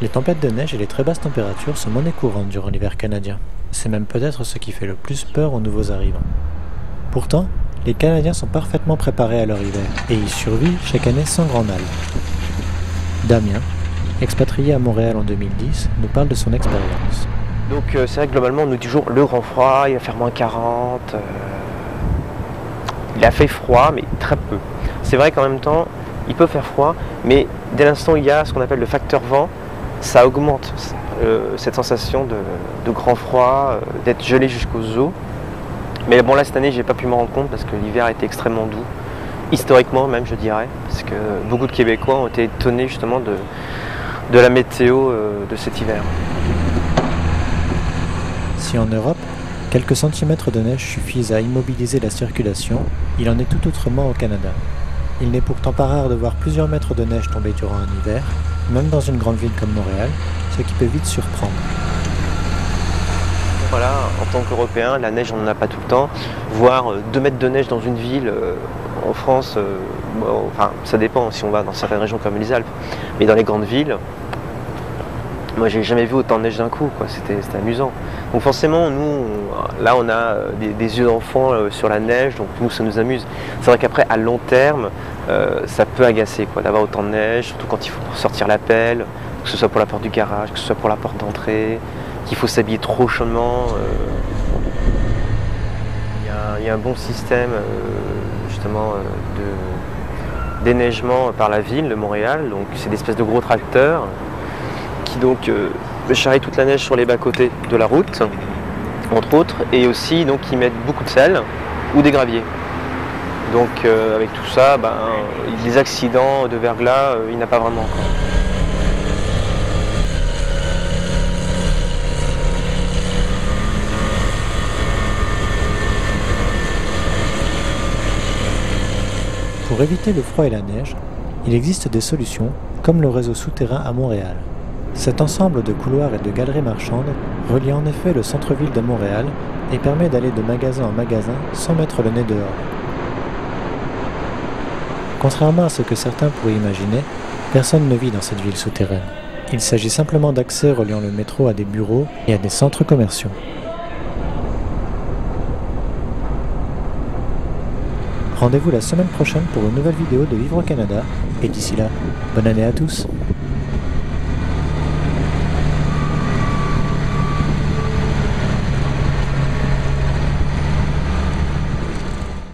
Les tempêtes de neige et les très basses températures sont monnaie courante durant l'hiver canadien. C'est même peut-être ce qui fait le plus peur aux nouveaux arrivants. Pourtant, les Canadiens sont parfaitement préparés à leur hiver et y survivent chaque année sans grand mal. Damien, expatrié à Montréal en 2010, nous parle de son expérience. Donc euh, c'est vrai que globalement on nous dit toujours le grand froid, il va faire moins 40. euh, Il a fait froid mais très peu. C'est vrai qu'en même temps il peut faire froid, mais dès l'instant il y a ce qu'on appelle le facteur vent, ça augmente euh, cette sensation de, grand froid, euh, d'être gelé jusqu'aux os. Mais bon là cette année j'ai pas pu m'en rendre compte parce que l'hiver a été extrêmement doux. Historiquement même je dirais, parce que beaucoup de Québécois ont été étonnés justement de, de la météo euh, de cet hiver. Si en Europe, quelques centimètres de neige suffisent à immobiliser la circulation, il en est tout autrement au Canada. Il n'est pourtant pas rare de voir plusieurs mètres de neige tomber durant un hiver, même dans une grande ville comme Montréal, ce qui peut vite surprendre. Voilà, en tant qu'Européen, la neige on n'en a pas tout le temps. Voir 2 mètres de neige dans une ville euh, en France, euh, enfin ça dépend si on va dans certaines régions comme les Alpes, mais dans les grandes villes, moi j'ai jamais vu autant de neige d'un coup. C'était, amusant. Donc forcément, nous, là on a euh, des, yeux d'enfant euh, sur la neige, donc nous ça nous amuse. C'est vrai qu'après, à long terme, euh, ça peut agacer quoi, d'avoir autant de neige, surtout quand il faut sortir la pelle, que ce soit pour la porte du garage, que ce soit pour la porte d'entrée, qu'il faut s'habiller trop chaudement. Il y a- un bon système justement de déneigement par la ville de Montréal. Donc c'est des espèces de gros tracteurs qui donc euh, charrient toute la neige sur les bas-côtés de la route, entre autres, et aussi donc ils mettent beaucoup de sel ou des graviers. Donc euh, avec tout ça, ben, les accidents de verglas, euh, il n'y en a pas vraiment. quoi. Pour éviter le froid et la neige, il existe des solutions, comme le réseau souterrain à Montréal. Cet ensemble de couloirs et de galeries marchandes relie en effet le centre-ville de Montréal et permet d'aller de magasin en magasin sans mettre le nez dehors. Contrairement à ce que certains pourraient imaginer, personne ne vit dans cette ville souterraine. Il s'agit simplement d'accès reliant le métro à des bureaux et à des centres commerciaux. Rendez-vous la semaine prochaine pour une nouvelle vidéo de Vivre au Canada, et d'ici là, bonne année à tous